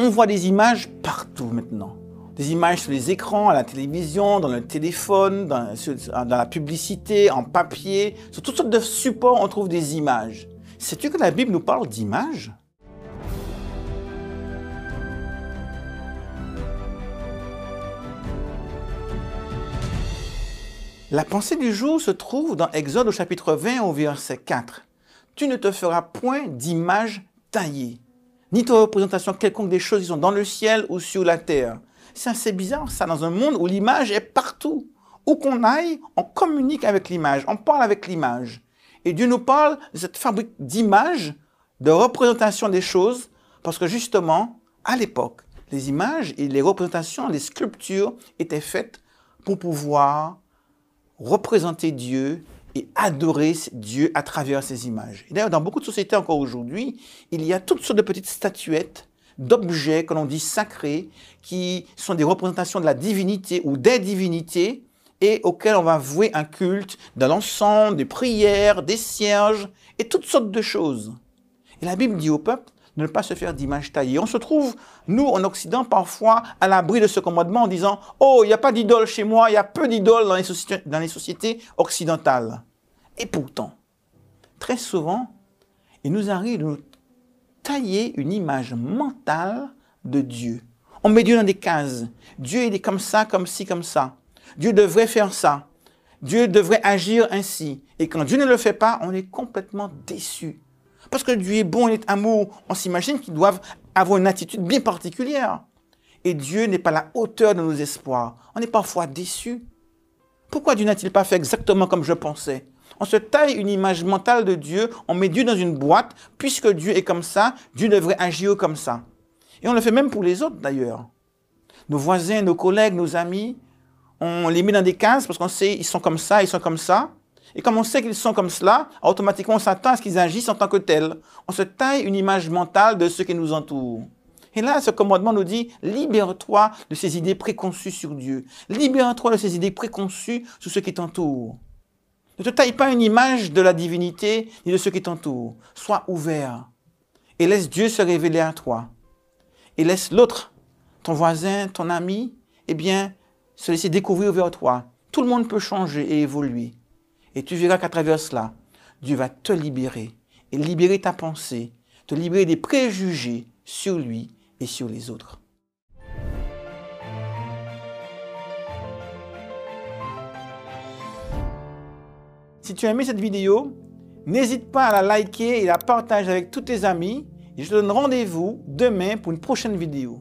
On voit des images partout maintenant. Des images sur les écrans, à la télévision, dans le téléphone, dans, la publicité, en papier. Sur toutes sortes de supports, on trouve des images. Sais-tu que la Bible nous parle d'images? La pensée du jour se trouve dans Exode au chapitre 20 au verset 4. Tu ne te feras point d'image taillée, ni de représentation quelconque des choses qui sont dans le ciel ou sur la terre. C'est assez bizarre ça, dans un monde où l'image est partout. Où qu'on aille, on communique avec l'image, on parle avec l'image. Et Dieu nous parle de cette fabrique d'images, de représentation des choses, parce que justement, à l'époque, les images et les représentations, les sculptures étaient faites pour pouvoir représenter Dieu adorer Dieu à travers ces images. D'ailleurs, dans beaucoup de sociétés encore aujourd'hui, il y a toutes sortes de petites statuettes d'objets que l'on dit sacrés, qui sont des représentations de la divinité ou des divinités, et auxquelles on va vouer un culte, de l'encens, des prières, des cierges, et toutes sortes de choses. Et la Bible dit au peuple, de ne pas se faire d'image taillée. On se trouve, nous, en Occident, parfois à l'abri de ce commandement en disant Oh, il n'y a pas d'idole chez moi, il y a peu d'idoles dans, dans les sociétés occidentales. Et pourtant, très souvent, il nous arrive de nous tailler une image mentale de Dieu. On met Dieu dans des cases. Dieu, il est comme ça, comme ci, comme ça. Dieu devrait faire ça. Dieu devrait agir ainsi. Et quand Dieu ne le fait pas, on est complètement déçu. Parce que Dieu est bon, il est amour. On s'imagine qu'ils doivent avoir une attitude bien particulière. Et Dieu n'est pas la hauteur de nos espoirs. On est parfois déçu. Pourquoi Dieu n'a-t-il pas fait exactement comme je pensais? On se taille une image mentale de Dieu, on met Dieu dans une boîte. Puisque Dieu est comme ça, Dieu devrait agir comme ça. Et on le fait même pour les autres d'ailleurs. Nos voisins, nos collègues, nos amis, on les met dans des cases parce qu'on sait ils sont comme ça, ils sont comme ça. Et comme on sait qu'ils sont comme cela, automatiquement on s'attend à ce qu'ils agissent en tant que tels. On se taille une image mentale de ceux qui nous entourent. Et là, ce commandement nous dit, libère-toi de ces idées préconçues sur Dieu. Libère-toi de ces idées préconçues sur ceux qui t'entourent. Ne te taille pas une image de la divinité ni de ceux qui t'entourent. Sois ouvert et laisse Dieu se révéler à toi. Et laisse l'autre, ton voisin, ton ami, eh bien, se laisser découvrir vers toi. Tout le monde peut changer et évoluer. Et tu verras qu'à travers cela, Dieu va te libérer et libérer ta pensée, te libérer des préjugés sur lui et sur les autres. Si tu as aimé cette vidéo, n'hésite pas à la liker et la partager avec tous tes amis. Et je te donne rendez-vous demain pour une prochaine vidéo.